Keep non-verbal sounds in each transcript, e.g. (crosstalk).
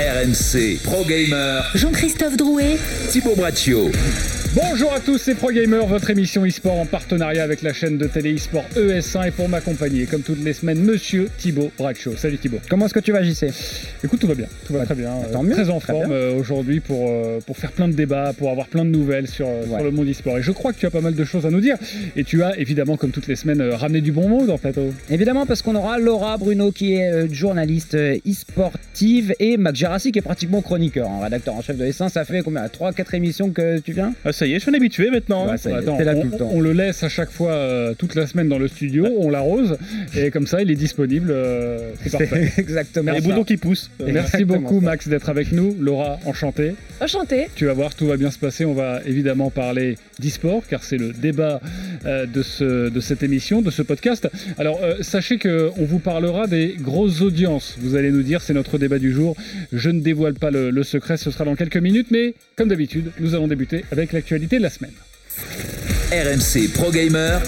RMC Pro Gamer, Jean-Christophe Drouet, Thibaut Braccio. Bonjour à tous, c'est Pro Gamer, votre émission e-sport en partenariat avec la chaîne de télé e-sport ES1 et pour m'accompagner, comme toutes les semaines, monsieur Thibaut Braccio. Salut Thibaut. Comment est-ce que tu vas, JC Écoute, tout va bien, tout va Bah, très bien. tant Euh, mieux, très en très forme euh, aujourd'hui pour, euh, pour faire plein de débats, pour avoir plein de nouvelles sur, euh, sur le monde e-sport. Et je crois que tu as pas mal de choses à nous dire. Et tu as évidemment, comme toutes les semaines, ramené du bon mot dans le plateau. Évidemment, parce qu'on aura Laura Bruno qui est journaliste e-sportive et Mac Gerassi qui est pratiquement chroniqueur, hein, rédacteur en chef de S1. Ça fait combien? 3-4 émissions que tu viens? Ah, ça y est, je suis un habitué maintenant. Ouais, ça y est, Attends, t'es là on, tout le temps. on le laisse à chaque fois, euh, toute la semaine dans le studio, on l'arrose, et comme ça, il est disponible. euh, c'est parfait. (laughs) Exactement Les boutons qui poussent. Merci beaucoup ça. Max d'être avec nous. Laura, enchanté. Enchanté. Tu vas voir, tout va bien se passer. On va évidemment parler d'e-sport, car c'est le débat euh, de, ce, de cette émission, de ce podcast. Alors, euh, sachez qu'on vous parlera des grosses audiences. Vous allez nous dire, c'est notre débat du jour. Je ne dévoile pas le, le secret, ce sera dans quelques minutes, mais comme d'habitude, nous allons débuter avec l'actualité de la semaine. RMC Pro Gamer,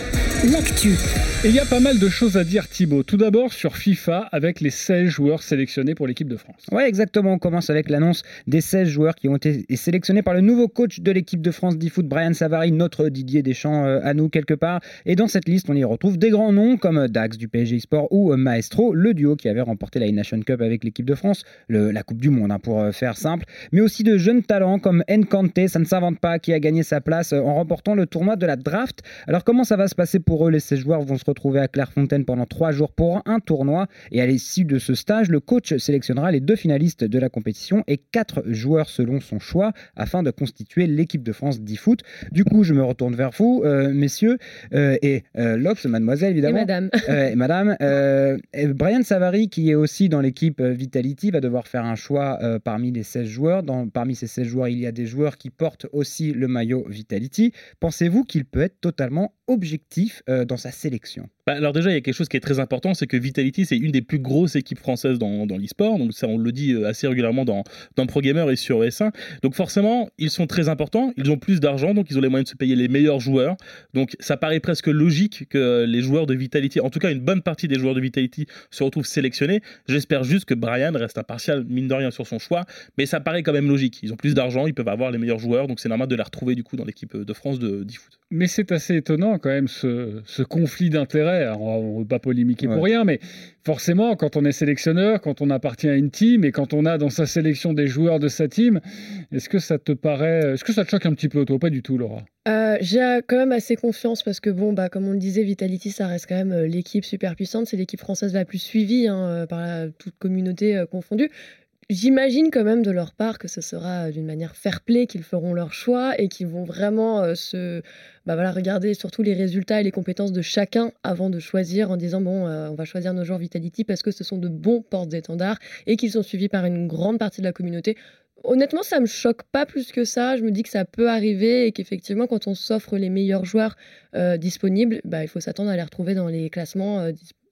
l'actu. Et il y a pas mal de choses à dire, Thibaut. Tout d'abord sur FIFA, avec les 16 joueurs sélectionnés pour l'équipe de France. Ouais, exactement. On commence avec l'annonce des 16 joueurs qui ont été sélectionnés par le nouveau coach de l'équipe de France d'e-foot, Brian Savary, notre Didier Deschamps euh, à nous quelque part. Et dans cette liste, on y retrouve des grands noms comme Dax du PSG Sport ou Maestro, le duo qui avait remporté la Nation Cup avec l'équipe de France, la Coupe du Monde hein, pour euh, faire simple, mais aussi de jeunes talents comme Nkante, ça ne s'invente pas, qui a gagné sa place euh, en remportant le tournoi de la draft. Alors comment ça va se passer pour eux? Les 16 joueurs vont se retrouver à Clairefontaine pendant trois jours pour un tournoi. Et à l'issue de ce stage, le coach sélectionnera les deux finalistes de la compétition et quatre joueurs selon son choix afin de constituer l'équipe de France d'e-foot. Du coup, je me retourne vers vous, euh, messieurs, euh, et euh, Lox, mademoiselle Et évidemment. madame. Et madame, euh, et Brian Savary, qui est aussi dans l'équipe Vitality, va devoir faire un choix parmi les 16 joueurs. Dans, parmi ces 16 joueurs, il y a des joueurs qui portent aussi le maillot Vitality. Pensez-vous qu'il peut être totalement objectif dans sa sélection? się Bah, alors déjà, il y a quelque chose qui est très important, c'est que Vitality, c'est une des plus grosses équipes françaises dans, dans l'e-sport. Donc ça, on le dit euh, assez régulièrement dans, dans Pro Gamer et sur ES1. Donc forcément, ils sont très importants. Ils ont plus d'argent, donc ils ont les moyens de se payer les meilleurs joueurs. Donc ça paraît presque logique que les joueurs de Vitality, en tout cas une bonne partie des joueurs de Vitality, se retrouvent sélectionnés. J'espère juste que Brian reste impartial, mine de rien, sur son choix. Mais ça paraît quand même logique. Ils ont plus d'argent, ils peuvent avoir les meilleurs joueurs. Donc c'est normal de les retrouver du coup dans l'équipe de France de d'e-foot. Mais c'est assez étonnant quand même ce, ce conflit d'intérêts. Alors, On ne veut pas polémiquer pour rien, mais forcément, quand on est sélectionneur, quand on appartient à une team et quand on a dans sa sélection des joueurs de sa team, est-ce que ça te paraît, est-ce que ça te choque un petit peu, toi Pas du tout, Laura? Euh, J'ai euh, quand même assez confiance parce que, bon, bah, comme on le disait, Vitality, ça reste quand même euh, l'équipe super puissante. C'est l'équipe française la plus suivie hein, par la, toute communauté euh, confondue. J'imagine quand même de leur part que ce sera euh, d'une manière fair play qu'ils feront leur choix et qu'ils vont vraiment euh, se bah voilà, regarder surtout les résultats et les compétences de chacun avant de choisir en disant bon, euh, on va choisir nos joueurs Vitality parce que ce sont de bons portes-étendards et qu'ils sont suivis par une grande partie de la communauté. Honnêtement, ça me choque pas plus que ça. Je me dis que ça peut arriver et qu'effectivement, quand on s'offre les meilleurs joueurs disponibles, bah, il faut s'attendre à les retrouver dans les classements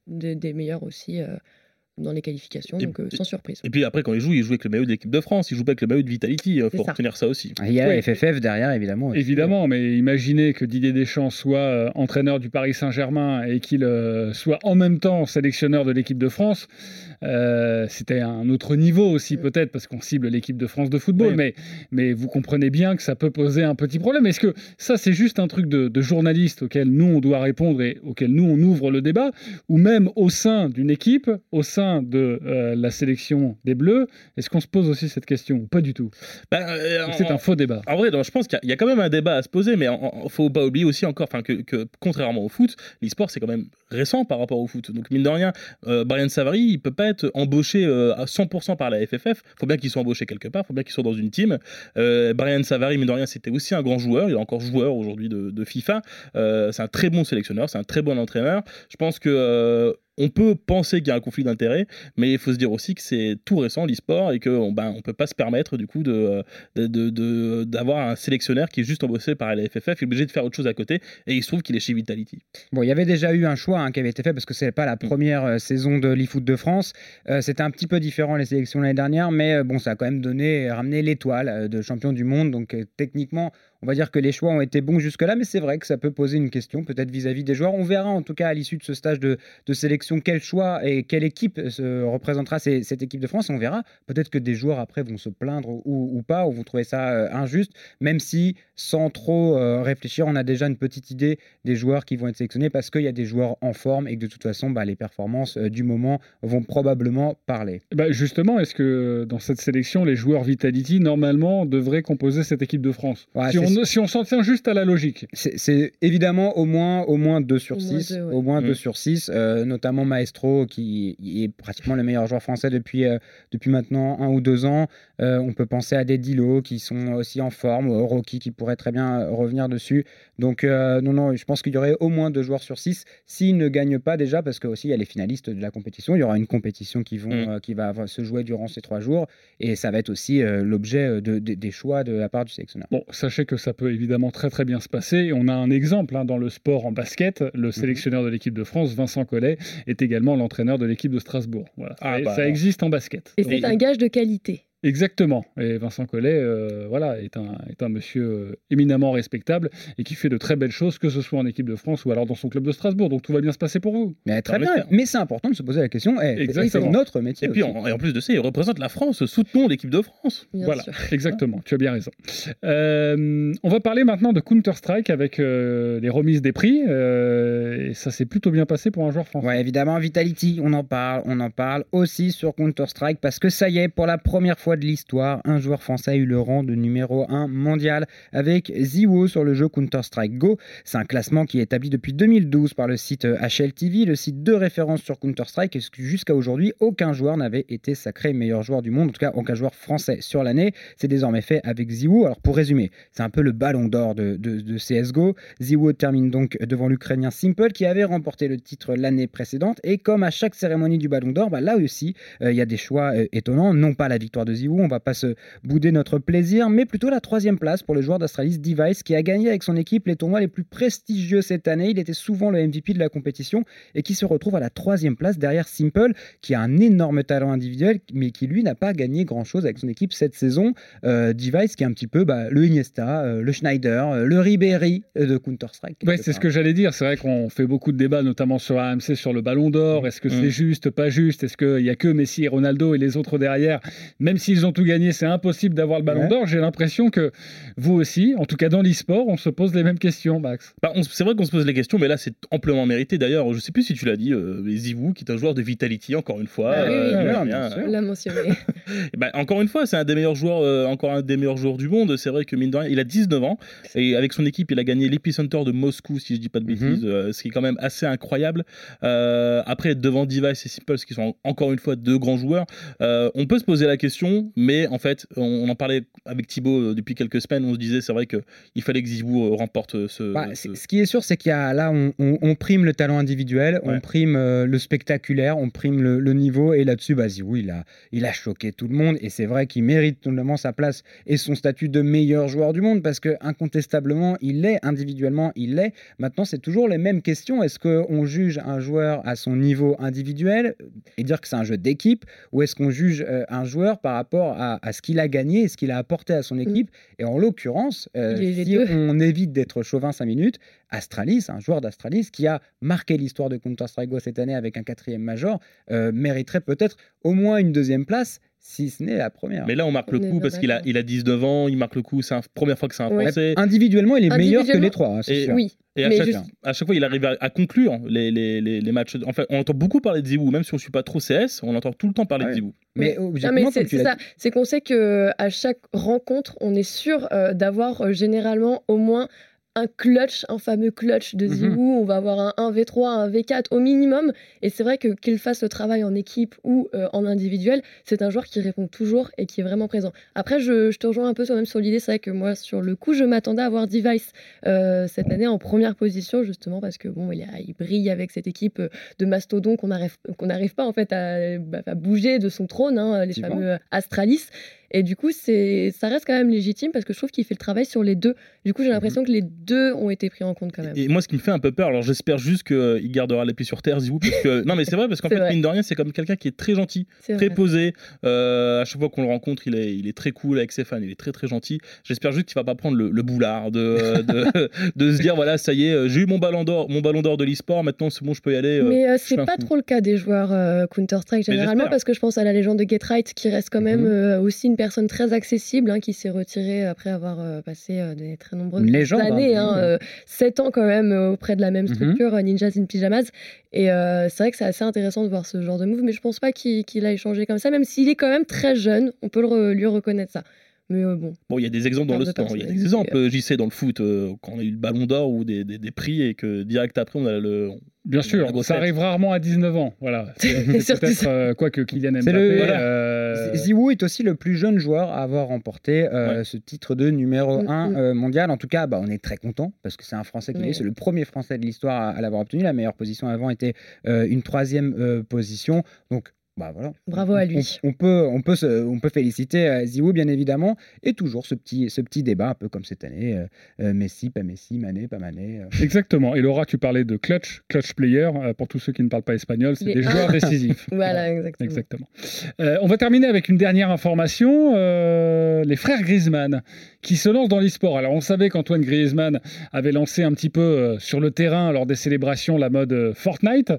des- meilleurs aussi dans les qualifications, Et- donc euh, sans surprise. Et puis après, quand ils jouent, ils jouent avec le maillot de l'équipe de France, ils jouent pas avec le maillot de Vitality. Il C'est faut ça. retenir ça aussi. Il y a la FFF derrière, évidemment. aussi. Évidemment, mais imaginez que Didier Deschamps soit euh, entraîneur du Paris Saint-Germain et qu'il euh, soit en même temps sélectionneur de l'équipe de France. Euh, C'était un autre niveau aussi peut-être parce qu'on cible l'équipe de France de football, Oui. mais, mais vous comprenez bien que ça peut poser un petit problème. Est-ce que ça c'est juste un truc de, de journaliste auquel nous on doit répondre et auquel nous on ouvre le débat, ou même au sein d'une équipe, au sein de euh, la sélection des Bleus, est-ce qu'on se pose aussi cette question Pas du tout? Bah, euh, Ou C'est un faux débat? En vrai, non, je pense qu'il y a- il y, a quand même un débat à se poser, mais il faut pas oublier aussi encore que, que contrairement au foot, l'e-sport c'est quand même récent par rapport au foot. Donc mine de rien, euh, Brian Savary, il peut pas être embauché à 100% par la FFF. faut bien qu'il soit embauché quelque part, faut bien qu'il soit dans une team. Brian Savary, mine de rien, c'était aussi un grand joueur. Il est encore joueur aujourd'hui de, de FIFA. C'est un très bon sélectionneur, c'est un très bon entraîneur. Je pense que on peut penser qu'il y a un conflit d'intérêts, mais il faut se dire aussi que c'est tout récent l'e-sport et qu'on ben, on peut pas se permettre du coup de, de- de- de- d'avoir un sélectionneur qui est juste embauché par la FFF, il est obligé de faire autre chose à côté et il se trouve qu'il est chez Vitality. Bon, il y avait déjà eu un choix hein, qui avait été fait parce que c'est pas la première euh, saison de l'eFoot de France. Euh, C'était un petit peu différent les sélections l'année dernière, mais euh, bon, ça a quand même donné, ramené l'étoile euh, de champion du monde. Donc euh, techniquement, on va dire que les choix ont été bons jusque-là, mais c'est vrai que ça peut poser une question, peut-être vis-à-vis des joueurs. On verra en tout cas à l'issue de ce stage de, de sélection quel choix et quelle équipe se représentera ces- cette équipe de France. On verra. Peut-être que des joueurs après vont se plaindre ou, ou pas, ou vont trouver ça euh, injuste, même si sans trop euh, réfléchir, on a déjà une petite idée des joueurs qui vont être sélectionnés parce qu'il y a des joueurs en forme et que de toute façon, bah, les performances euh, du moment vont probablement parler. Bah, justement, est-ce que dans cette sélection, les joueurs Vitality, normalement, devraient composer cette équipe de France? Ouais, si, c'est- on, si on s'en tient juste à la logique. C'est évidemment au moins, au moins 2 sur Au moins 6, deux, ouais. au moins Mm. 2 sur 6, notamment Maestro qui est pratiquement le meilleur joueur français depuis, euh, depuis maintenant un ou deux ans. Euh, on peut penser à des Dilo qui sont aussi en forme, euh, Rocky qui pourrait très bien euh, revenir dessus. Donc euh, non, non, je pense qu'il y aurait au moins deux joueurs sur 6 s'ils ne gagnent pas déjà, parce que aussi il y a les finalistes de la compétition. Il y aura une compétition qui, vont, Mm. euh, qui va se jouer durant ces trois jours et ça va être aussi euh, l'objet euh, de- de- des choix de la part du sélectionneur. Bon, sachez que ça peut évidemment très très bien se passer. Et On a un exemple hein, dans le sport en basket. Mhm. Le sélectionneur de l'équipe de France, Vincent Collet, est également l'entraîneur de l'équipe de Strasbourg. Voilà. Ah, Et bah, ça alors. existe en basket. Et c'est un gage de qualité. Exactement. Et Vincent Collet, euh, voilà, est un, est un monsieur euh, éminemment respectable et qui fait de très belles choses, que ce soit en équipe de France ou alors dans son club de Strasbourg. Donc tout va bien se passer pour vous. Mais très bien, mais c'est important de se poser la question. eh, c'est- Exactement. C'est notre métier. Et puis, aussi. en, et en plus de ça, il représente la France. Soutenons l'équipe de France. Bien voilà, sûr. (laughs) exactement. Tu as bien raison. Euh, on va parler maintenant de Counter Strike avec euh, les remises des prix. euh, et ça s'est plutôt bien passé pour un joueur français. Ouais, évidemment, Vitality, on en parle, on en parle aussi sur Counter-Strike parce que ça y est, pour la première fois de l'histoire, un joueur français a eu le rang de numéro 1 mondial avec Ziwo sur le jeu Counter-Strike Go. C'est un classement qui est établi depuis 2012 par le site euh, HLTV, le site de référence sur Counter-Strike, jusqu'à aujourd'hui, aucun joueur n'avait été sacré meilleur joueur du monde, en tout cas aucun joueur français sur l'année. C'est désormais fait avec Ziwo. Alors pour résumer, c'est un peu le ballon d'or de, CSGO. Ziwo termine donc devant l'Ukrainien Simple qui avait remporté le titre l'année précédente. Et comme à chaque cérémonie du ballon d'or, bah, là aussi, euh, il y a des choix euh, étonnants. Non pas la victoire de Ziwo, on va pas se bouder notre plaisir, mais plutôt la troisième place pour le joueur d'Astralis Device qui a gagné avec son équipe les tournois les plus prestigieux cette année. Il était souvent le MVP de la compétition et qui se retrouve à la troisième place derrière Simple qui a un énorme talent individuel mais qui lui n'a pas gagné grand chose avec son équipe cette saison. Euh, Device qui est un petit peu bah, le Iniesta, euh, le Schneider, euh, le Ribéry de Counter-Strike. Ouais, quelque c'est ce que j'allais dire. C'est vrai qu'on fait beaucoup de débats, notamment sur AMC, sur le Ballon d'Or. Est-ce que Mm. c'est juste, pas juste? Est-ce qu'il n'y a que Messi et Ronaldo et les autres derrière? Même s'ils ont tout gagné, c'est impossible d'avoir le Ballon Ouais. d'Or. J'ai l'impression que vous aussi, en tout cas dans l'e-sport, on se pose les mêmes questions, Max. Bah, c'est vrai qu'on se pose les questions, mais là, c'est amplement mérité. D'ailleurs, je sais plus si tu l'as dit, euh, Zivou, qui est un joueur de Vitality, encore une fois. Ah oui, euh, l'a mentionné. (laughs) Bah, encore une fois, c'est un des meilleurs joueurs, euh, encore un des meilleurs joueurs du monde. C'est vrai que mine de rien, il a 19 ans et avec son équipe, il a gagné l'Epicenter de Moscou, si je dis pas de Mhm. bêtises, euh, ce qui est quand même assez incroyable. Euh, après, devant Device et Simple, qui sont encore une fois deux grands joueurs, euh, on peut se poser la question, mais en fait, on, on en parlait avec Thibaut euh, depuis quelques semaines. On se disait, c'est vrai que il fallait que Zivou euh, remporte euh, ce. Bah, ce- qui est sûr, c'est qu'il y a là, on, on- on prime le talent individuel, on prime euh, le spectaculaire, on prime le, le niveau, et là-dessus, bah, Zizou, il a, il a choqué tout le monde, et c'est vrai qu'il mérite totalement sa place et son statut de meilleur joueur du monde, parce que incontestablement, il l'est, individuellement, il l'est. Maintenant, c'est toujours les mêmes questions. Est-ce qu'on juge un joueur à son niveau individuel et dire que c'est un jeu d'équipe, ou est-ce qu'on juge euh, un joueur par rapport à, à ce qu'il a gagné et ce qu'il a apporté à son équipe Et en l'occurrence, euh, si deux. on évite d'être chauvin 5 minutes, Astralis, un joueur d'Astralis qui a marqué l'histoire de Counter-Strike Go cette année avec un quatrième major, euh, mériterait peut-être au moins une deuxième place, si ce n'est la première. Mais là, on marque le coup parce qu'il a, il a 19 ans, il marque le coup. C'est la première fois que c'est un Ouais. Français. Individuellement, il est meilleur que les trois, hein, c'est sûr. Oui, Et à chaque, juste- à chaque fois, il arrive à, à conclure les, les, les, les matchs. En fait, on entend beaucoup parler de Zibou, même si on ne suit pas trop CS, on entend tout le temps parler Ouais. de Zibou. Mais mais c'est ça. C'est qu'on sait que à chaque rencontre, on est sûr euh, d'avoir euh, généralement au moins un clutch, un fameux clutch de Mhm. Zibou. On va avoir un 1v3, un V4 au minimum. Et c'est vrai que qu'il fasse le travail en équipe ou euh, en individuel, c'est un joueur qui répond toujours et qui est vraiment présent. Après, je, je te rejoins un peu sur, même sur l'idée. C'est vrai que moi, sur le coup, je m'attendais à voir Device euh, cette année en première position, justement parce que bon, il, a- il brille avec cette équipe euh, de mastodon qu'on n'arrive pas en fait à, bah, à bouger de son trône, hein, les fameux Astralis. Et du coup, c'est, ça reste quand même légitime parce que je trouve qu'il fait le travail sur les deux. Du coup, j'ai l'impression que les deux ont été pris en compte quand même. Et moi, ce qui me fait un peu peur, alors j'espère juste qu'il gardera les pieds sur terre, Zizou, parce que non, mais c'est vrai parce qu'en fait, vrai. mine de rien, c'est comme quelqu'un qui est très gentil, très vrai. posé. Euh, à chaque fois qu'on le rencontre, il est, il est très cool avec ses fans, il est très très gentil. J'espère juste qu'il va pas prendre le, le boulard de, de, (laughs) de se dire voilà, ça y est, euh, j'ai eu mon ballon d'or, mon ballon d'or de l'e-sport, maintenant c'est bon, je peux y aller. euh, Mais euh, c'est pas trop le cas des joueurs euh, Counter-Strike Mais généralement parce que je pense à la légende de Get Right qui reste quand même Mhm. euh, aussi une personne très accessible hein, qui s'est retirée après avoir euh, passé euh, des très nombreuses légende, années, hein, oui. euh, 7 ans quand même auprès de la même Mhm. structure, Ninjas in Pyjamas. Et c'est vrai que c'est assez intéressant de voir ce genre de move, mais je pense pas qu'il qu'il a échangé comme ça, même s'il est quand même très jeune, on peut le lui reconnaître ça. Mais euh, bon, Bon, il y a des exemples dans le sport. Il y a des exemples, euh, JC, dans le foot, euh, quand on a eu le ballon d'or ou des, des, des prix et que direct après, on a le. Bien La sûr, ça arrive rarement à 19 ans. Voilà. (laughs) C'est peut-être euh, quoi que Kylian Mbappé. Le- Voilà. euh, Ziwoo est aussi le plus jeune joueur à avoir remporté euh, ce titre de numéro Mm, 1 mm. euh, mondial. En tout cas, bah, on est très content parce que c'est un Français qui Oui. est. C'est le premier Français de l'histoire à, à l'avoir obtenu. La meilleure position avant était euh, une troisième euh, position. Donc, bah voilà. Bravo à On- lui. On, peut, on, peut se- on peut féliciter euh, Ziwoo, bien évidemment. Et toujours ce petit, ce petit débat, un peu comme cette année. euh, euh, Messi, pas Messi, Mané, pas Mané. euh. Exactement. Et Laura, tu parlais de clutch, clutch player. euh, pour tous ceux qui ne parlent pas espagnol, c'est des (laughs) joueurs décisifs. voilà, exactement. Exactement. Euh, on va terminer avec une dernière information. euh, les frères Griezmann qui se lancent dans l'e-sport. Alors on savait qu'Antoine Griezmann avait lancé un petit peu euh, sur le terrain lors des célébrations la mode Fortnite.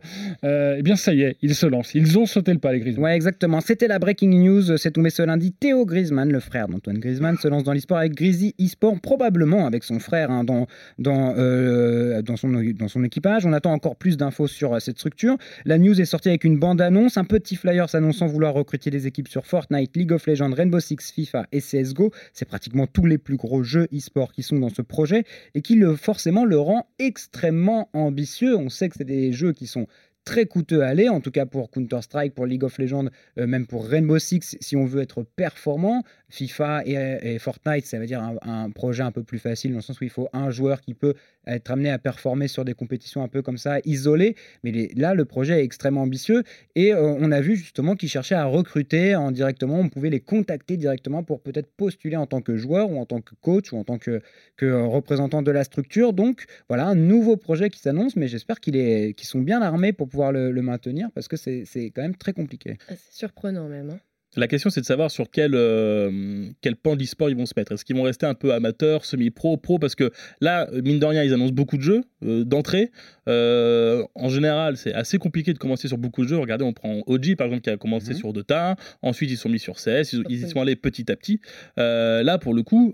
Euh, eh bien ça y est, ils se lancent. Ils ont sauté le pas les Griezmann. Ouais, exactement. C'était la breaking news. C'est tombé ce lundi. Théo Griezmann, le frère d'Antoine Griezmann, se lance dans l'e-sport avec Grizzly eSport, probablement avec son frère hein, dans, dans, euh, dans, son, dans son équipage. On attend encore plus d'infos sur euh, cette structure. La news est sortie avec une bande-annonce, un petit flyer s'annonçant vouloir recruter des équipes sur Fortnite, League of Legends, Rainbow Six, FIFA et CSGO. C'est pratiquement tous les plus gros jeux e-sport qui sont dans ce projet et qui forcément le rend extrêmement ambitieux. On sait que c'est des jeux qui sont très coûteux à aller, en tout cas pour Counter-Strike, pour League of Legends, euh, même pour Rainbow Six, si on veut être performant. FIFA et, Fortnite, ça veut dire un, un projet un peu plus facile, dans le sens où il faut un joueur qui peut être amené à performer sur des compétitions un peu comme ça, isolées. Mais là, le projet est extrêmement ambitieux et euh, on a vu justement qu'ils cherchaient à recruter en directement. On pouvait les contacter directement pour peut-être postuler en tant que joueur ou en tant que coach ou en tant que, euh, représentant de la structure. Donc voilà, un nouveau projet qui s'annonce, mais j'espère qu'ils sont bien armés pour pouvoir le, maintenir parce que c'est c'est quand même très compliqué. Ah, c'est surprenant même. hein. La question, c'est de savoir sur quel, euh, quel pan de l'e-sport ils vont se mettre. Est-ce qu'ils vont rester un peu amateurs, semi-pro, pro? Parce que là, mine de rien, ils annoncent beaucoup de jeux euh, d'entrée. Euh, en général, c'est assez compliqué de commencer sur beaucoup de jeux. Regardez, on prend OG, par exemple, qui a commencé Mhm. sur Dota. Ensuite, ils sont mis sur CS. Ils, ils y sont allés petit à petit. Là, pour le coup,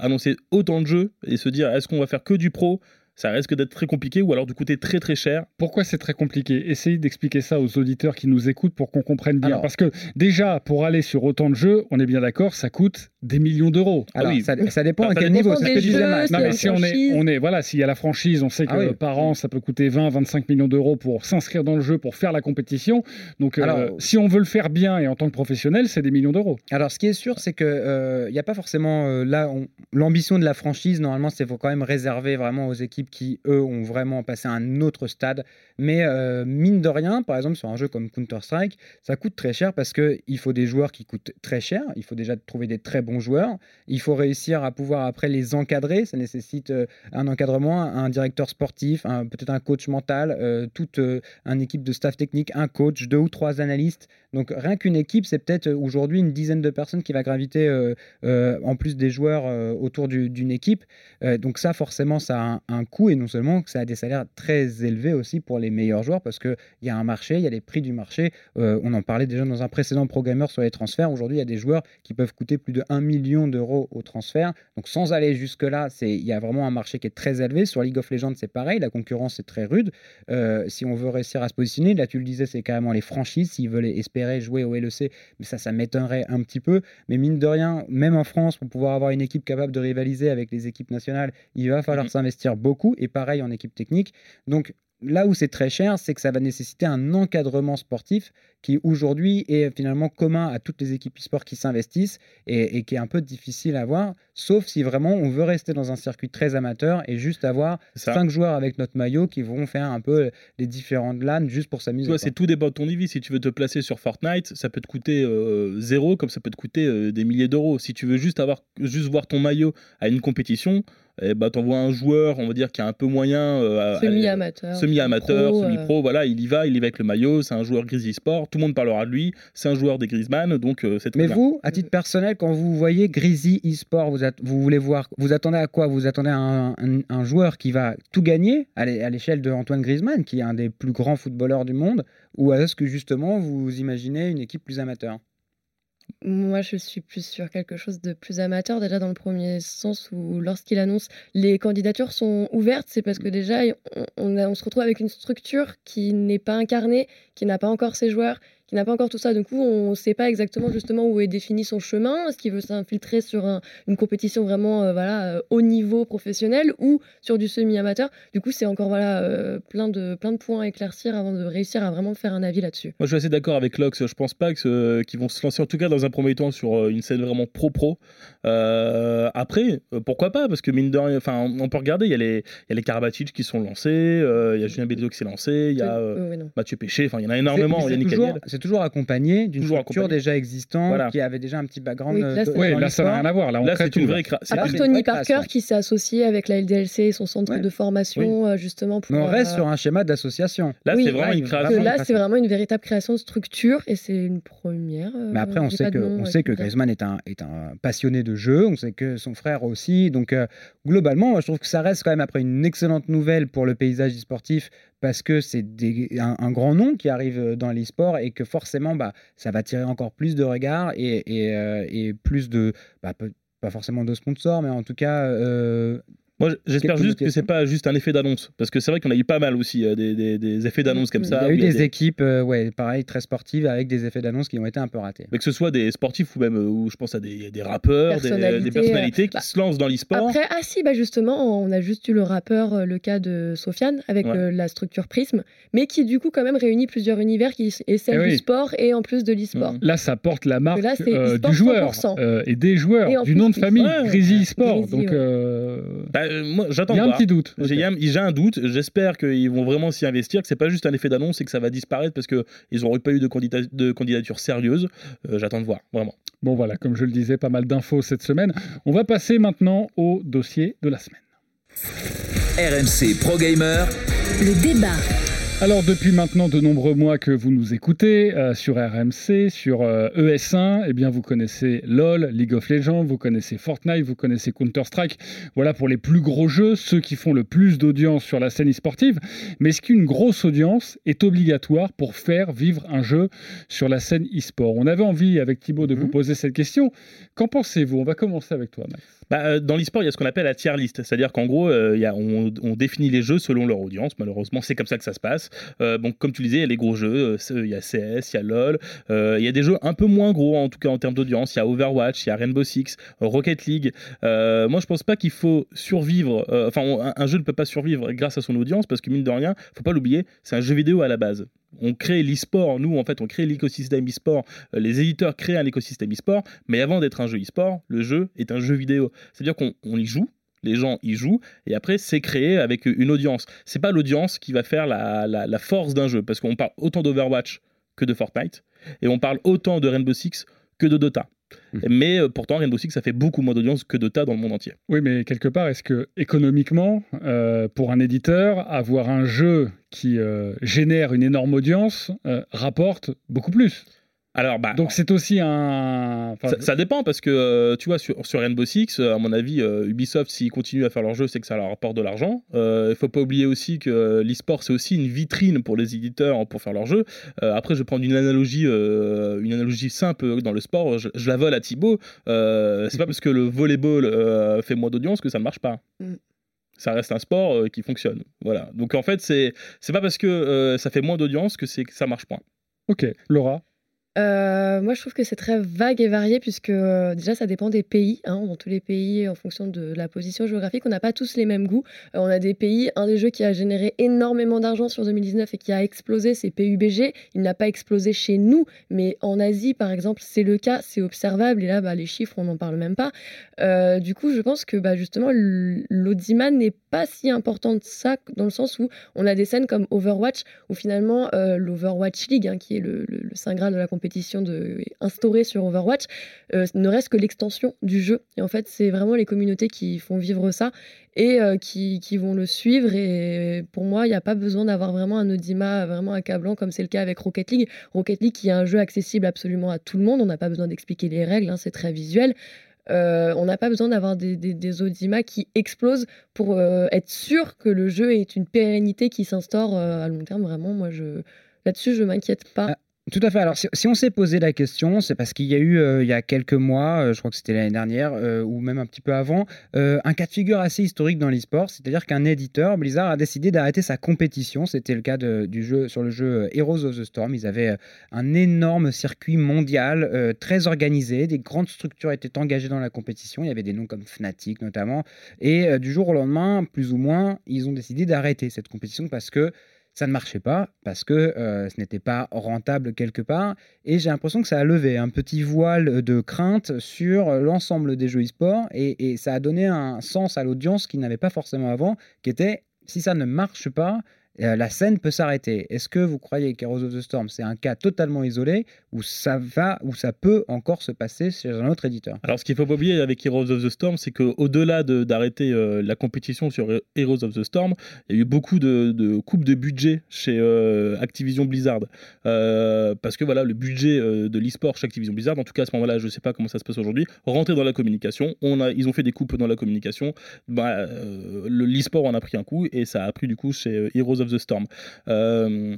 annoncer autant de jeux et se dire, est-ce qu'on va faire que du pro? Ça risque d'être très compliqué ou alors de coûter très très cher. Pourquoi c'est très compliqué? Essayez d'expliquer ça aux auditeurs qui nous écoutent pour qu'on comprenne bien. Alors- Parce que déjà, pour aller sur autant de jeux, on est bien d'accord, ça coûte des millions d'euros. Alors, oui. ça, ça dépend Bah, à ça quel dépend niveau, c'est ce que disait Max. Non, mais si on est, franchise. on est, voilà, s'il y a la franchise, on sait que Ah oui. par an, ça peut coûter 20, 25 millions d'euros pour s'inscrire dans le jeu, pour faire la compétition. Donc, euh, si on veut le faire bien et en tant que professionnel, c'est des millions d'euros. Alors, ce qui est sûr, c'est que il n'y a pas forcément euh, là on- l'ambition de la franchise. Normalement, c'est faut quand même réserver vraiment aux équipes qui eux ont vraiment passé à un autre stade. Mais euh, mine de rien, par exemple sur un jeu comme Counter Strike, ça coûte très cher parce que il faut des joueurs qui coûtent très cher. Il faut déjà trouver des très bons joueurs. Il faut réussir à pouvoir après les encadrer. Ça nécessite euh, un encadrement, un directeur sportif, peut-être un coach mental, euh, toute euh, une équipe de staff technique, un coach, deux ou trois analystes. Donc rien qu'une équipe, c'est peut-être aujourd'hui une dizaine de personnes qui va graviter en plus des joueurs autour du- d'une équipe. Donc ça, forcément, ça a un, coût et non seulement que ça a des salaires très élevés aussi pour les meilleurs joueurs parce qu'il y a un marché, il y a les prix du marché. On en parlait déjà dans un précédent programmer sur les transferts. Aujourd'hui, il y a des joueurs qui peuvent coûter plus de 1 million d'euros au transfert. Donc sans aller jusque-là, c'est- il y a vraiment un marché qui est très élevé. Sur League of Legends, c'est pareil, la concurrence est très rude. Euh, si on veut réussir à se positionner, là tu le disais, c'est carrément les franchises. S'ils veulent espérer jouer au LEC, mais ça, ça m'étonnerait un petit peu. Mais mine de rien, même en France, pour pouvoir avoir une équipe capable de rivaliser avec les équipes nationales, il va falloir Mhm. s'investir beaucoup. Et pareil en équipe technique. Donc là où c'est très cher, c'est que ça va nécessiter un encadrement sportif qui aujourd'hui est finalement commun à toutes les équipes e-sport qui s'investissent et, et qui est un peu difficile à avoir, sauf si vraiment on veut rester dans un circuit très amateur et juste avoir cinq joueurs avec notre maillot qui vont faire un peu les différentes LAN juste pour s'amuser. quoi. c'est tout dépend de ton niveau. Si tu veux te placer sur Fortnite, ça peut te coûter euh, zéro, comme ça peut te coûter euh, des milliers d'euros. Si tu veux juste avoir, juste voir ton maillot à une compétition, eh bah, t'envoies un joueur, on va dire, qui a un peu moyen, euh, à- Semi-amateur. semi-amateur, pro, euh, semi-pro, voilà, il y va, il y va avec le maillot, c'est un joueur Grizzly Sport, tout le monde parlera de lui, c'est un joueur des Griezmann, donc euh, c'est très Mais bien. vous, à titre personnel, quand vous voyez Grizzly eSport, vous, vous voulez voir, vous attendez à quoi? Vous attendez à un, un- un joueur qui va tout gagner à l'échelle de Antoine Griezmann, qui est un des plus grands footballeurs du monde, ou est-ce que justement vous imaginez une équipe plus amateur? Moi, je suis plus sur quelque chose de plus amateur, déjà dans le premier sens où, lorsqu'il annonce les candidatures sont ouvertes, c'est parce que déjà, on, on a- on se retrouve avec une structure qui n'est pas incarnée, qui n'a pas encore ses joueurs, qui n'a pas encore tout ça. Du coup, on ne sait pas exactement justement où est défini son chemin. Est-ce qu'il veut s'infiltrer sur un- une compétition vraiment euh, voilà, euh, haut niveau professionnel ou sur du semi-amateur? Du coup, c'est encore voilà, euh, plein, de, plein de points à éclaircir avant de réussir à vraiment faire un avis là-dessus. Moi, je suis assez d'accord avec Lox. Je pense pas que ce- qu'ils vont se lancer, en tout cas dans un premier temps, sur euh, une scène vraiment pro-pro. Euh, après, euh, pourquoi pas? Parce que mine de rien, enfin, on peut regarder. Il y a les, il y a les Karabatic qui sont lancés. euh, Il y a Julien Béliot qui s'est lancé. Il y a euh, Euh. Mathieu Péché. Enfin, il y en a énormément. C'est- toujours. C'est toujours accompagné d'une Toujours structure accompagné. déjà existante, Voilà. qui avait déjà un petit background. Oui, euh, là, de- là, ça n'a rien à voir. Là, on Là, crée c'est tout, une vraie cra- Ah, À part Tony Parker qui s'est associé avec la LDLC et son centre Ouais. de formation euh, justement pour. Mais on reste euh, sur un schéma d'association. Là, Oui, c'est vraiment une création. là, c'est vraiment une véritable création de structure et c'est une première. euh, Mais après, on sait que, nom, on sait que. Griezmann est un, est un passionné de jeu, on sait que son frère aussi. Donc, euh, globalement, moi, je trouve que ça reste quand même après une excellente nouvelle pour le paysage e-sportif parce que c'est un, grand nom qui arrive euh, dans l'e-sport et que forcément, bah, ça va tirer encore plus de regards et, euh, plus de. bah, pas forcément de sponsors, mais en tout cas. euh, Moi, j'espère juste que c'est pas juste un effet d'annonce. Parce que c'est vrai qu'on a eu pas mal aussi euh, des, des- des effets d'annonce comme ça. il y a eu des des- équipes, euh, ouais, pareil, très sportives avec des effets d'annonce qui ont été un peu ratés. Mais que ce soit des sportifs ou même, euh, où je pense à des, des rappeurs, des, Personnalités, des personnalités qui bah, se lancent dans l'e-sport. Après, ah si, bah justement, on a juste eu le rappeur, euh, le cas de Sofiane, avec Ouais. euh, la structure Prism, mais qui du coup quand même réunit plusieurs univers qui est celle Eh du sport et en plus de l'e-sport. Mhm. Là, ça porte la marque là, euh, du joueur 100%. euh, et des joueurs, Et du plus, nom de famille, Ouais. Grizzly Sport. Donc, ouais. euh, Bah, euh, moi, j'attends il y a un voir. petit doute. J'ai un, j'ai un doute, j'espère qu'ils vont vraiment s'y investir, que c'est pas juste un effet d'annonce et que ça va disparaître parce qu'ils n'auraient pas eu de candidature sérieuse. Euh, J'attends de voir, vraiment. Bon, voilà, comme je le disais, pas mal d'infos cette semaine. On va passer maintenant au dossier de la semaine. RMC Pro Gamer, Le débat. Alors depuis maintenant de nombreux mois que vous nous écoutez euh, sur RMC, sur euh, ES1, eh bien vous connaissez LoL, League of Legends, vous connaissez Fortnite, vous connaissez Counter-Strike. Voilà pour les plus gros jeux, ceux qui font le plus d'audience sur la scène e-sportive. Mais est-ce qu'une grosse audience est obligatoire pour faire vivre un jeu sur la scène e-sport? On avait envie avec Thibaut de vous Mhm. poser cette question. Qu'en pensez-vous? On va commencer avec toi, Max. Bah, euh, dans l'e-sport, il y a ce qu'on appelle la tier list, c'est-à-dire qu'en gros, il y a, on, on définit les jeux selon leur audience. Malheureusement, c'est comme ça que ça se passe. Euh, bon, comme tu disais, il y a les gros jeux, euh, il y a CS, il y a LoL, euh, il y a des jeux un peu moins gros en tout cas en termes d'audience. Il y a Overwatch, il y a Rainbow Six, euh, Rocket League. Euh, moi, je pense pas qu'il faut survivre. euh, Enfin, un, un jeu ne peut pas survivre grâce à son audience parce que mine de rien, faut pas l'oublier, c'est un jeu vidéo à la base. On crée l'e-sport, nous en fait, on crée l'écosystème e-sport. Euh, les éditeurs créent un écosystème e-sport, mais avant d'être un jeu e-sport, le jeu est un jeu vidéo. C'est-à-dire qu'on on y joue, les gens y jouent, et après c'est créé avec une audience. C'est pas l'audience qui va faire la, la- la force d'un jeu, parce qu'on parle autant d'Overwatch que de Fortnite, et on parle autant de Rainbow Six que de Dota. Mhm. Mais euh, pourtant, Rainbow Six, ça fait beaucoup moins d'audience que Dota dans le monde entier. Oui, mais quelque part, est-ce que économiquement, euh, pour un éditeur, avoir un jeu qui euh, génère une énorme audience rapporte beaucoup plus? Alors, bah, Donc c'est aussi un. enfin, Ça, ça dépend parce que euh, tu vois sur, sur Rainbow Six, euh, à mon avis, euh, Ubisoft s'ils continuent à faire leur jeu, c'est que ça leur rapporte de l'argent. Il faut pas oublier aussi que l'e-sport c'est aussi une vitrine pour les éditeurs pour faire leur jeu. Euh, après, je vais prendre une analogie, euh, une analogie simple dans le sport. Je, je la vole à Thibaut. Euh, c'est pas (laughs) parce que le volleyball euh, fait moins d'audience que ça ne marche pas. Mm. Ça reste un sport euh, qui fonctionne. Voilà. Donc en fait, c'est c'est pas parce que euh, ça fait moins d'audience que c'est que ça marche pas. Ok, Laura? Euh, moi, je trouve que c'est très vague et varié puisque euh, déjà, ça dépend des pays. hein. Dans tous les pays, en fonction de la position géographique, on n'a pas tous les mêmes goûts. Euh, on a des pays, un des jeux qui a généré énormément d'argent sur 2019 et qui a explosé, c'est PUBG. Il n'a pas explosé chez nous, mais en Asie, par exemple, c'est le cas, c'est observable. Et là, bah, les chiffres, on n'en parle même pas. Du coup, je pense que bah, justement, l'audimat n'est pas si important de ça, dans le sens où on a des scènes comme Overwatch, où finalement, l'Overwatch League, hein, qui est le, le, le saint graal de la compétition de, instaurée sur Overwatch, euh, ne reste que l'extension du jeu. Et en fait, c'est vraiment les communautés qui font vivre ça et euh, qui, qui vont le suivre. Et pour moi, il n'y a pas besoin d'avoir vraiment un audimat vraiment accablant comme c'est le cas avec Rocket League. Rocket League qui est un jeu accessible absolument à tout le monde. On n'a pas besoin d'expliquer les règles, hein, c'est très visuel. Euh, on n'a pas besoin d'avoir des, des, des audimas qui explosent pour être sûr que le jeu est une pérennité qui s'instaure à long terme. Vraiment, moi, je... là-dessus, je m'inquiète pas. Tout à fait. Alors, si, on s'est posé la question, c'est parce qu'il y a eu, euh, il y a quelques mois, euh, je crois que c'était l'année dernière, euh, ou même un petit peu avant, un cas de figure assez historique dans l'e-sport. C'est-à-dire qu'un éditeur, Blizzard, a décidé d'arrêter sa compétition. C'était le cas du jeu, sur le jeu Heroes of the Storm. Ils avaient un énorme circuit mondial, très organisé. Des grandes structures étaient engagées dans la compétition. Il y avait des noms comme Fnatic notamment. Et du jour au lendemain, plus ou moins, ils ont décidé d'arrêter cette compétition parce que ça ne marchait pas parce que euh, ce n'était pas rentable quelque part. Et j'ai l'impression que ça a levé un petit voile de crainte sur l'ensemble des jeux e-sport et, et ça a donné un sens à l'audience qu'il n'avait pas forcément avant, qui était si ça ne marche pas, euh, la scène peut s'arrêter. Est-ce que vous croyez qu'Heroes of the Storm, c'est un cas totalement isolé ou ça va ou ça peut encore se passer chez un autre éditeur? Alors, ce qu'il faut pas oublier avec Heroes of the Storm, c'est qu'au-delà de- d'arrêter euh, la compétition sur Heroes of the Storm, il y a eu beaucoup de, de coupes de budget chez euh, Activision Blizzard. Parce que voilà, le budget de l'e-sport chez Activision Blizzard, en tout cas à ce moment-là, je ne sais pas comment ça se passe aujourd'hui, rentrait dans la communication. Ils ont fait des coupes dans la communication. Bah, le- l'e-sport en a pris un coup et ça a pris du coup chez Heroes of the Storm. Euh,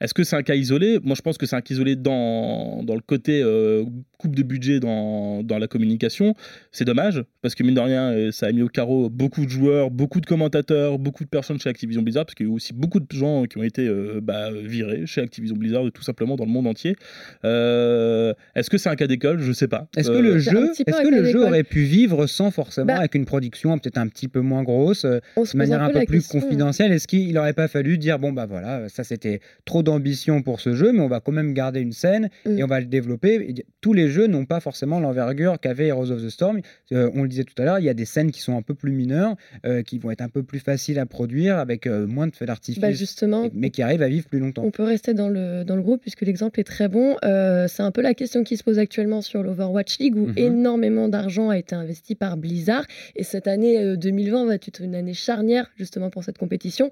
est-ce que c'est un cas isolé? Moi, je pense que c'est un cas isolé dans, dans le côté euh, coupe de budget dans, dans la communication. C'est dommage, parce que mine de rien, euh, ça a mis au carreau beaucoup de joueurs, beaucoup de commentateurs, beaucoup de personnes chez Activision Blizzard, parce qu'il y a eu aussi beaucoup de gens qui ont été euh, bah, virés chez Activision Blizzard, tout simplement dans le monde entier. Euh, Est-ce que c'est un cas d'école? Je sais pas. Est-ce que le jeu, un que le jeu aurait pu vivre sans forcément Bah- avec une production peut-être un petit peu moins grosse, de manière un peu plus question. confidentielle? Est-ce qu'il n'aurait pas fallu dire bon bah voilà, ça c'était trop d'ambition pour ce jeu, mais on va quand même garder une scène Mm. et on va le développer. Et tous les jeux n'ont pas forcément l'envergure qu'avait Heroes of the Storm. Euh, on le disait tout à l'heure, il y a des scènes qui sont un peu plus mineures, euh, qui vont être un peu plus faciles à produire avec euh, moins de feux d'artifice, Bah, justement, mais qui arrivent à vivre plus longtemps. On peut rester dans le, dans le groupe puisque l'exemple est très bon. C'est un peu la question qui se pose actuellement sur l'Overwatch League où Mhm. énormément d'argent a été investi par Blizzard. Et cette année euh, 2020 va être une année charnière justement pour cette compétition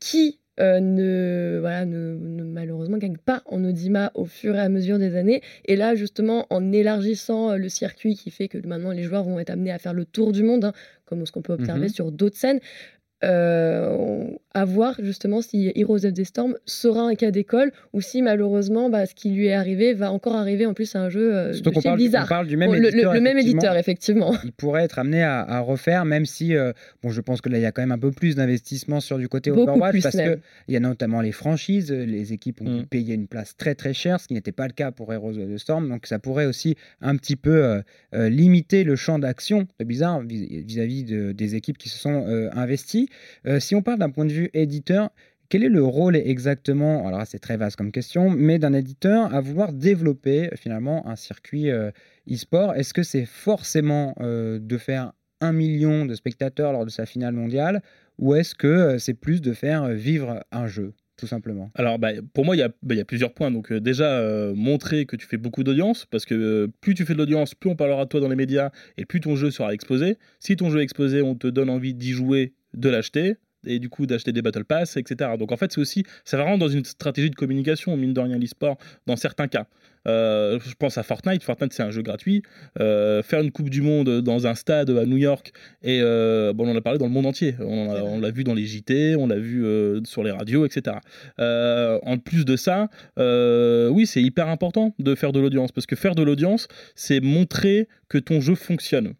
qui euh, ne, voilà, ne, ne- malheureusement gagne pas en Audima au fur et à mesure des années. Et là, justement, en élargissant euh, le circuit qui fait que maintenant les joueurs vont être amenés à faire le tour du monde, hein, comme ce qu'on peut observer Mhm. sur d'autres scènes, euh, on- à voir justement si Heroes of the Storm sera un cas d'école ou si malheureusement bah, ce qui lui est arrivé va encore arriver en plus à un jeu euh, de chez parle, on Blizzard. parle du même Bon, le, le- éditeur. le même effectivement. éditeur, effectivement. il pourrait être amené à, à refaire, même si, euh, bon, je pense que là, il y a quand même un peu plus d'investissement sur du côté Beaucoup Overwatch, plus parce qu'il y a notamment les franchises, les équipes ont Mm. payer une place très très chère, ce qui n'était pas le cas pour Heroes of the Storm, donc ça pourrait aussi un petit peu euh, euh, limiter le champ d'action de Blizzard vis- vis-à-vis de- des équipes qui se sont euh, investies. Euh, si on parle d'un point de vue éditeur, quel est le rôle exactement, alors c'est très vaste comme question, mais d'un éditeur à vouloir développer finalement un circuit euh, e-sport? Est-ce que c'est forcément euh, de faire un million de spectateurs lors de sa finale mondiale ou est-ce que euh, c'est plus de faire vivre un jeu tout simplement? Alors, bah, pour moi, il y, a- bah, il y a plusieurs points. Donc, déjà, montrer que tu fais beaucoup d'audience, parce que plus tu fais de l'audience, plus on parlera de toi dans les médias, et plus ton jeu sera exposé. Si ton jeu est exposé, on te donne envie d'y jouer, de l'acheter, et du coup d'acheter des Battle Pass, etc. Donc, en fait, c'est aussi, ça va vraiment dans une stratégie de communication, mine de rien, l'e-sport, dans certains cas. Euh, je pense à Fortnite. Fortnite, c'est un jeu gratuit. Euh, faire une Coupe du Monde dans un stade à New York, et euh, bon, on en a parlé dans le monde entier. On, l'a vu dans les JT, on l'a vu sur les radios, etc. En plus de ça, oui, c'est hyper important de faire de l'audience parce que faire de l'audience, c'est montrer que ton jeu fonctionne.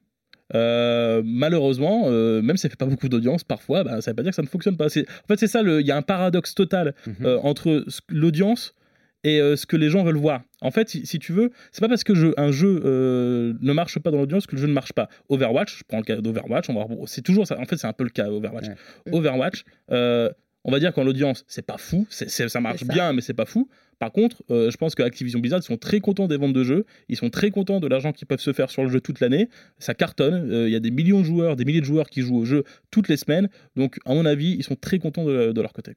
Euh, malheureusement, euh, même si ça fait pas beaucoup d'audience, parfois, bah, ça veut pas dire que ça ne fonctionne pas. En fait, c'est ça, il y a un paradoxe total Mhm. euh, entre ce- l'audience et ce que les gens veulent voir. En fait, si, si tu veux, c'est pas parce que je- un jeu ne marche pas dans l'audience que le jeu ne marche pas. Overwatch, je prends le cas d'Overwatch, c'est toujours ça. En fait, c'est un peu le cas Overwatch. Ouais. Overwatch, on va dire qu'en l'audience, c'est pas fou, ça marche bien, mais c'est pas fou. Par contre, euh, je pense que Activision Blizzard sont très contents des ventes de jeux, ils sont très contents de l'argent qu'ils peuvent se faire sur le jeu toute l'année. Ça cartonne, euh, il y a des millions de joueurs, des milliers de joueurs qui jouent au jeu toutes les semaines. Donc, à mon avis, ils sont très contents de, leur côté.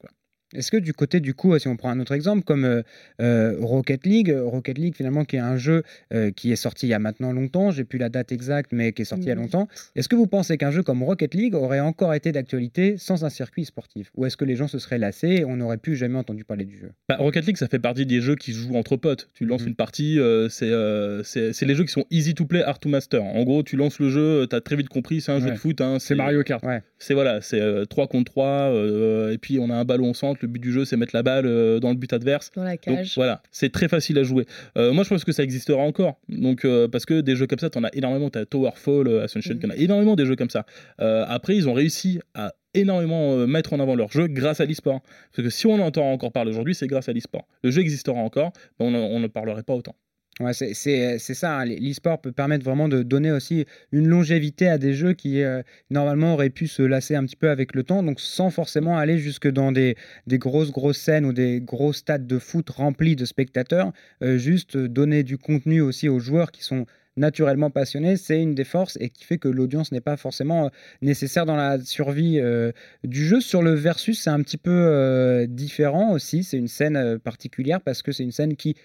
Est-ce que du côté du coup, si on prend un autre exemple comme euh, euh, Rocket League, euh, Rocket League finalement qui est un jeu euh, qui est sorti il y a maintenant longtemps, j'ai plus la date exacte, mais qui est sorti il y a longtemps. Est-ce que vous pensez qu'un jeu comme Rocket League aurait encore été d'actualité sans un circuit sportif? Ou est-ce que les gens se seraient lassés et on n'aurait plus jamais entendu parler du jeu? Bah, Rocket League, ça fait partie des jeux qui se jouent entre potes. Tu lances Mhm. une partie, euh, c'est euh, c'est c'est les jeux qui sont easy to play, hard to master. En gros, tu lances le jeu, tu as très vite compris, c'est un jeu de foot. hein, C'est Mario Kart. C'est voilà, c'est euh, 3 contre 3, euh, et puis on a un ballon au centre. Le but du jeu, c'est mettre la balle euh, dans le but adverse. Dans la Donc voilà, c'est très facile à jouer. Euh, moi, je pense que ça existera encore. Donc, euh, parce que des jeux comme ça, tu en as énormément. Tu as Towerfall, Ascension, Mhm. tu en as énormément des jeux comme ça. Euh, après, ils ont réussi à énormément mettre en avant leur jeu grâce à l'e-sport. Parce que si on entend encore parler aujourd'hui, c'est grâce à l'e-sport. Le jeu existera encore, mais on, en- on ne parlerait pas autant. Ouais, c'est- ça, hein, l'e-sport peut permettre vraiment de donner aussi une longévité à des jeux qui euh, normalement auraient pu se lasser un petit peu avec le temps, donc sans forcément aller jusque dans des, des grosses grosses scènes ou des gros stades de foot remplis de spectateurs, euh, juste donner du contenu aussi aux joueurs qui sont naturellement passionnés, c'est une des forces et qui fait que l'audience n'est pas forcément euh, nécessaire dans la survie euh, du jeu. Sur le versus, c'est un petit peu euh, différent aussi, c'est une scène euh, particulière parce que c'est une scène qui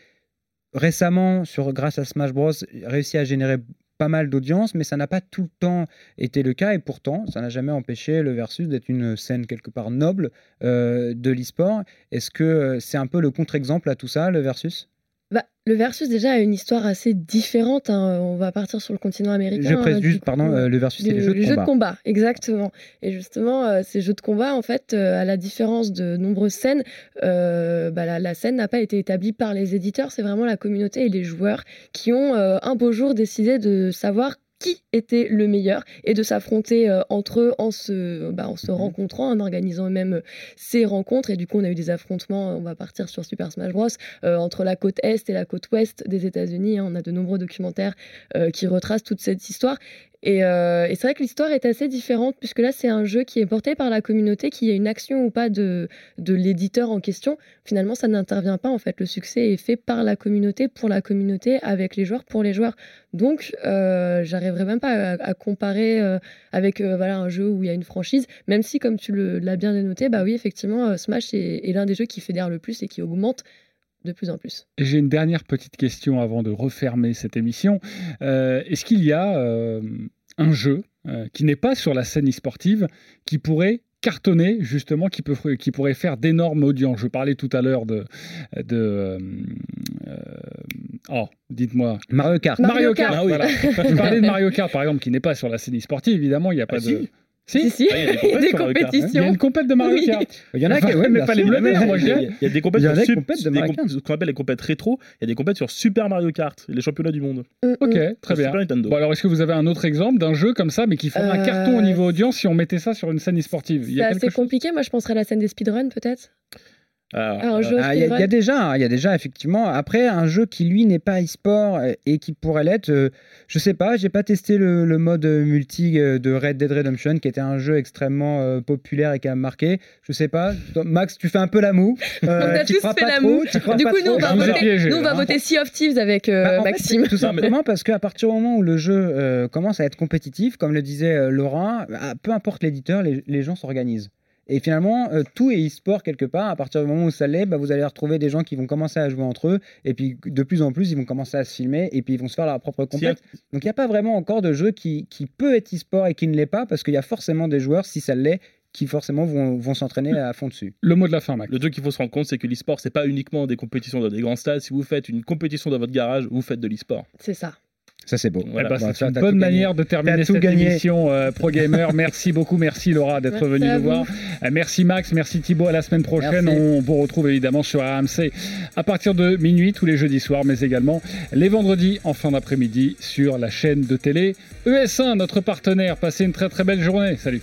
récemment, sur, grâce à Smash Bros, réussi à générer pas mal d'audience, mais ça n'a pas tout le temps été le cas, et pourtant, ça n'a jamais empêché le Versus d'être une scène quelque part noble euh, de l'e-sport. Est-ce que euh, c'est un peu le contre-exemple à tout ça, le Versus? Le versus déjà a une histoire assez différente. hein. On va partir sur le continent américain. Je hein, précise juste, coup, pardon, euh, euh, le Versus, c'est Le- les jeux de combat. exactement. Et justement, euh, ces jeux de combat, en fait, euh, à la différence de nombreuses scènes, bah, la, la scène n'a pas été établie par les éditeurs, c'est vraiment la communauté et les joueurs qui ont un beau jour décidé de savoir qui était le meilleur et de s'affronter euh, entre eux en se, bah, en se Mhm. rencontrant, en organisant eux-mêmes euh, ces rencontres. Et du coup, on a eu des affrontements, on va partir sur Super Smash Bros, euh, entre la côte Est et la côte Ouest des États-Unis. hein. On a de nombreux documentaires euh, qui retracent toute cette histoire. Et, euh, et c'est vrai que l'histoire est assez différente, puisque là, c'est un jeu qui est porté par la communauté, qu'il y ait une action ou pas de, de l'éditeur en question. Finalement, ça n'intervient pas. En fait, le succès est fait par la communauté, pour la communauté, avec les joueurs, pour les joueurs. Donc, euh, même pas à, comparer euh, avec euh, voilà, un jeu où il y a une franchise, même si, comme tu l'as bien dénoté, bah oui, effectivement, euh, Smash est, l'un des jeux qui fédère le plus et qui augmente de plus en plus. J'ai une dernière petite question avant de refermer cette émission. Est-ce qu'il y a un jeu qui n'est pas sur la scène e-sportive qui pourrait cartonner justement, qui, peut, qui pourrait faire d'énormes audiences Je parlais tout à l'heure de... de euh, oh, dites-moi. Mario Kart. Mario Kart, Kart. Ah oui. voilà. Je parlais de Mario Kart par exemple, qui n'est pas sur la scène e-sportive, évidemment, il n'y a pas Ah, de... si. Si, si, Ah, il y a des (laughs) compétitions. Il y a une compète de Mario. Kart. Il y en a qui, bien pas les sûr, bleu vert, moi, je Il y, a, des qui sur- ce qu'on appelle les compètes rétro. Il y a des compètes sur Super Mario Kart, les championnats du monde. Ok, très bien. Super Nintendo. Bon alors, est-ce que vous avez un autre exemple d'un jeu comme ça, mais qui ferait un Euh, carton au niveau audience si on mettait ça sur une scène e-sportive? C'est assez compliqué. Moi, je penserais à la scène des speedruns, peut-être. Alors, Ah, euh, jeu Ah, Il y, a- y déjà, il y a déjà effectivement. Après, un jeu qui lui n'est pas e-sport et qui pourrait l'être, euh, je sais pas, j'ai pas testé le, le mode multi euh, de Red Dead Redemption, qui était un jeu extrêmement euh, populaire et qui a marqué. Je sais pas, Max, tu fais un peu la moue. (laughs) Euh, On a tous fait pas la trop, crois Du coup, nous, on va voter, piégé, nous, on va là. voter Sea of Thieves avec euh, Bah, en fait, Maxime. tout simplement (laughs) parce qu'à partir du moment où le jeu euh, commence à être compétitif, comme le disait euh, Laura, bah, peu importe l'éditeur, les, les gens s'organisent. Et finalement, euh, tout est e-sport quelque part. À partir du moment où ça l'est, bah, vous allez retrouver des gens qui vont commencer à jouer entre eux. Et puis, de plus en plus, ils vont commencer à se filmer. Et puis, ils vont se faire leur propre Si compète. Donc, il n'y a pas vraiment encore de jeu qui, qui peut être e-sport et qui ne l'est pas. Parce qu'il y a forcément des joueurs, si ça l'est, qui forcément vont, vont s'entraîner à fond dessus. Le mot de la fin, Max. Le truc qu'il faut se rendre compte, c'est que l'e-sport, c'est pas uniquement des compétitions dans des grands stades. Si vous faites une compétition dans votre garage, vous faites de l'e-sport. C'est ça. Ça, c'est beau. Voilà. Eh ben, Bon, c'est une bonne manière de terminer cette gagné. émission euh, Pro Gamer. (laughs) Merci beaucoup, merci Laura d'être venue nous voir. Euh, Merci Max, merci Thibaut. À la semaine prochaine, Merci. on vous retrouve évidemment sur RMC à partir de minuit tous les jeudis soirs, mais également les vendredis en fin d'après-midi sur la chaîne de télé ES1, notre partenaire. Passez une très très belle journée. Salut.